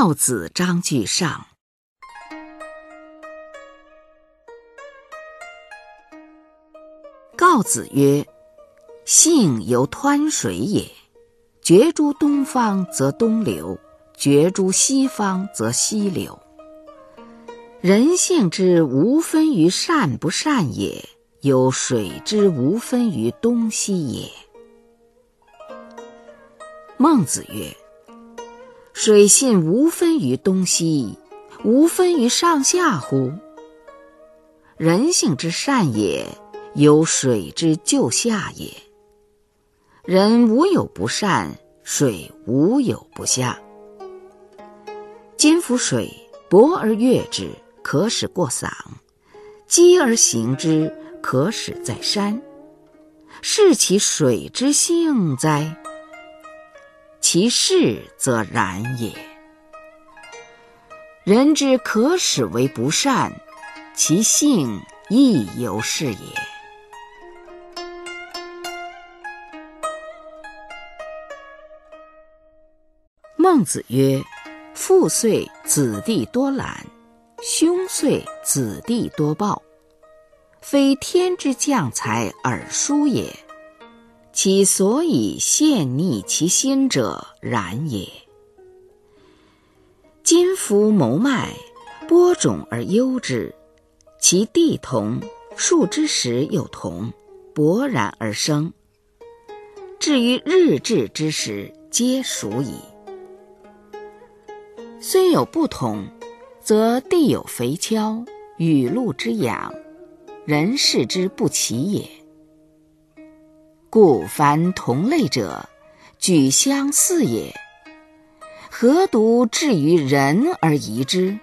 告子章句上。告子曰：“性犹湍水也，决诸东方则东流，决诸西方则西流。人性之无分于善不善也，有水之无分于东西也。”孟子曰：“水性无分于东西，无分于上下乎？人性之善也。”有水之就下也。人无有不善，水无有不下。今夫水，薄而悦之，可使过嗓；积而行之，可使在山。是其水之性哉？其事则然也。人之可使为不善，其性亦犹是也。孟子曰：“父岁子弟多懒，兄岁子弟多暴。非天之降才而书也，其所以陷逆其心者，然也。今夫谋脉，播种而优之，其地同，树之时有同，勃然而生。至于日至之时，皆属矣。”虽有不同，则地有肥锹，雨露之养，人事之不齐也。故凡同类者，举相似也。何独至于人而疑之？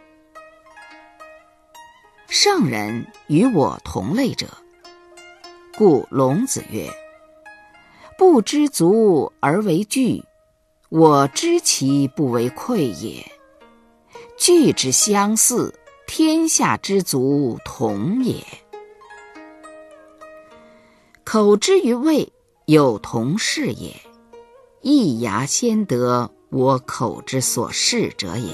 圣人与我同类者，故龙子曰：“不知足而为惧，我知其不为愧也。”惧之相似，天下之足同也。口之于味，有同是也。一牙先得我口之所视者也。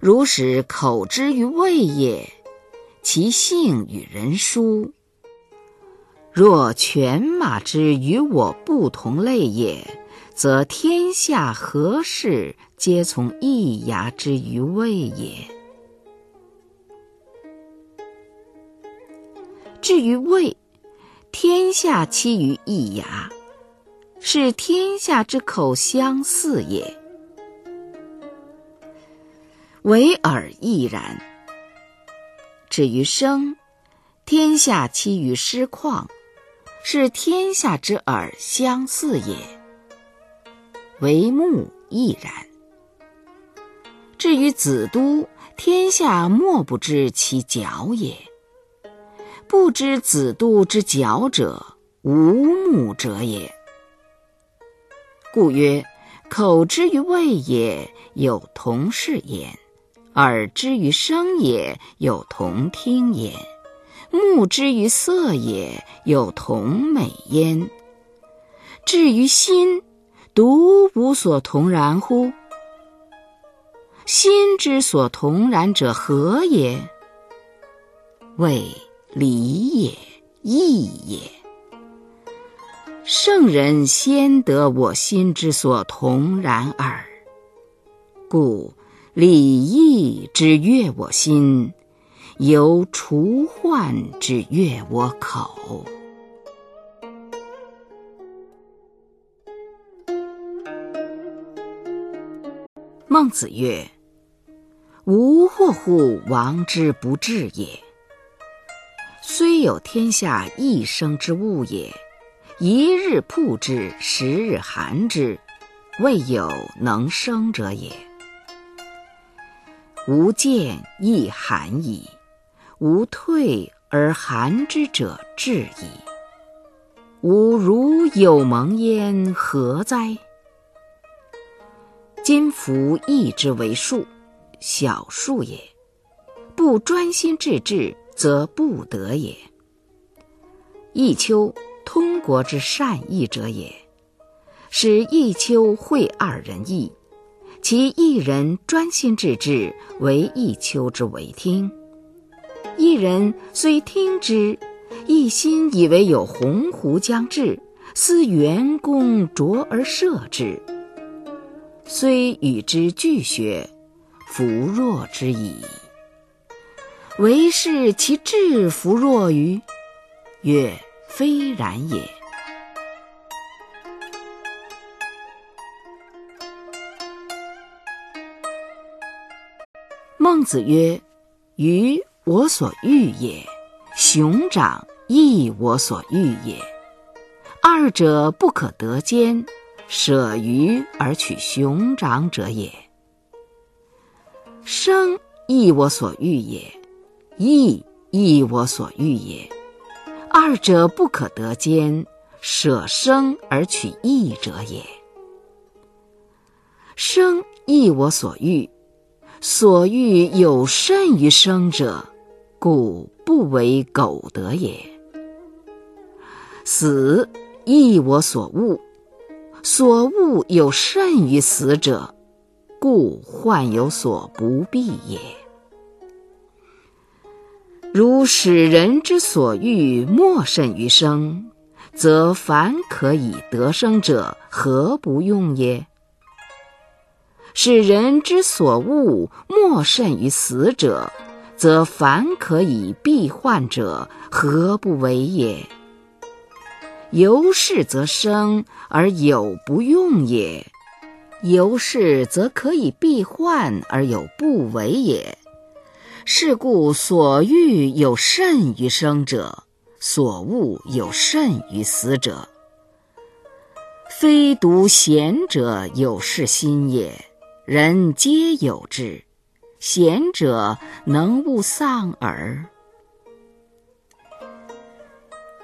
如使口之于味也，其性与人殊。若犬马之与我不同类也。则天下何事皆从一牙之于味也。至于味，天下期于一牙，是天下之口相似也。唯耳亦然。至于声，天下期于师旷，是天下之耳相似也。为目亦然。至于子都，天下莫不知其角也。不知子都之角者，无目者也。故曰：口之于味也，有同是焉；耳之于声也，有同听焉；目之于色也，有同美焉。至于心。独无所同然乎？心之所同然者何也？谓礼也，义也。圣人先得我心之所同然耳。故礼义之悦我心，犹除患之悦我口。孟子曰：“吾祸乎王之不治也。虽有天下一生之物也，一日曝之，十日寒之，未有能生者也。吾见亦寒矣，吾退而寒之者至矣。吾如有蒙焉，何哉？”今夫义之为术，小术也；不专心致志，则不得也。弈秋，通国之善弈者也。使弈秋会二人弈，其一人专心致志，为弈秋之为听；一人虽听之，一心以为有鸿鹄将至，思援弓着而射之，虽与之俱学，弗若之矣。唯是其志弗若于？曰：非然也。孟子曰：“鱼我所欲也，熊掌亦我所欲也。二者不可得兼，舍鱼而取熊掌者也。生亦我所欲也，义亦我所欲也。二者不可得兼，舍生而取义者也。生亦我所欲。”所欲有甚于生者，故不为苟得也。死亦我所恶，所恶有甚于死者，故患有所不避也。如使人之所欲莫甚于生，则凡可以得生者，何不用也？使人之所恶莫甚于死者，则凡可以避患者，何不为也？由是则生而有不用也，由是则可以避患而有不为也。是故所欲有甚于生者，所恶有甚于死者。非独贤者有是心也。人皆有之，贤者能勿丧耳。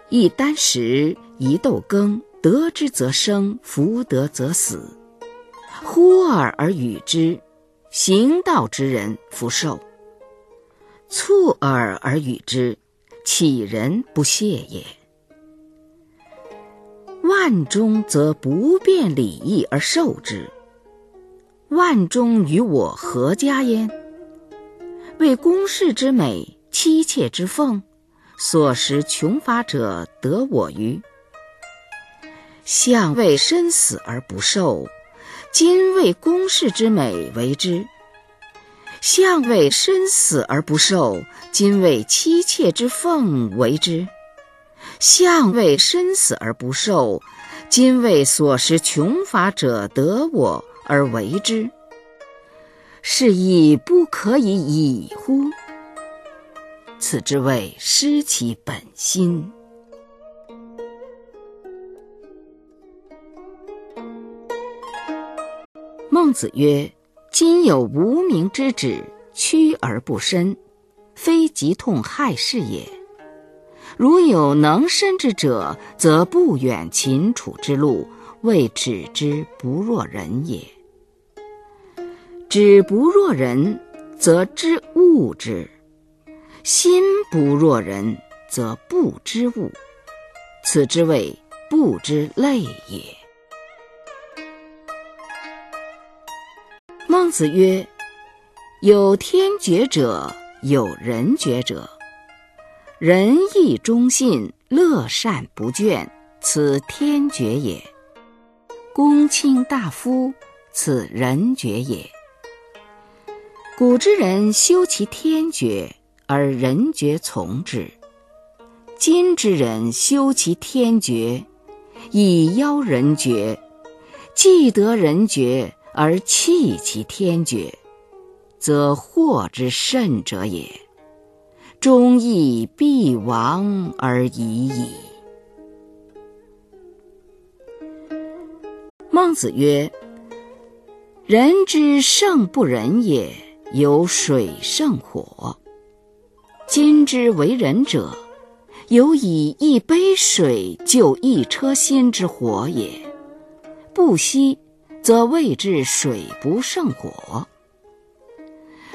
一箪食，一豆羹，得之则生，弗得则死。呼尔而与之，行道之人弗受；促尔而与之，乞人不谢也。万中则不辩礼义而受之。万中与我何家焉？为公室之美，妻妾之奉，所食穷乏者得我于。相为身死而不受，今为公室之美为之；相为身死而不受，今为妻妾之奉为之；相为身死而不受，今为所食穷乏者得我。而为之，是亦不可以已乎？此之谓失其本心。孟子曰：“今有无名之指，屈而不伸，非疾痛害事也。如有能伸之者，则不远秦楚之路，谓止之不若人也。”止不若人，则知物之；心不若人，则不知物。此之谓不知类也。子曰：“有天绝者，有人绝者。仁义忠信，乐善不倦，此天绝也；公卿大夫，此人绝也。”古之人修其天绝，而人绝从之；今之人修其天绝，以邀人绝，既得人绝而弃其天绝，则祸之甚者也。忠义必亡而已矣。孟子曰：“人之圣不仁也。”有水胜火。今之为人者，有以一杯水救一车薪之火也。不息，则谓之水不胜火。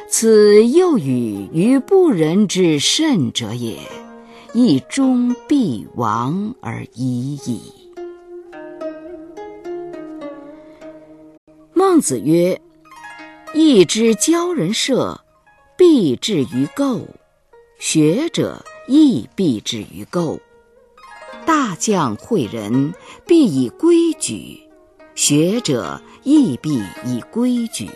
此又与于不仁之甚者也，亦终必亡而已矣。孟子曰。义之教人设，必至于垢；学者亦必至于垢。大将诲人，必以规矩；学者亦必以规矩。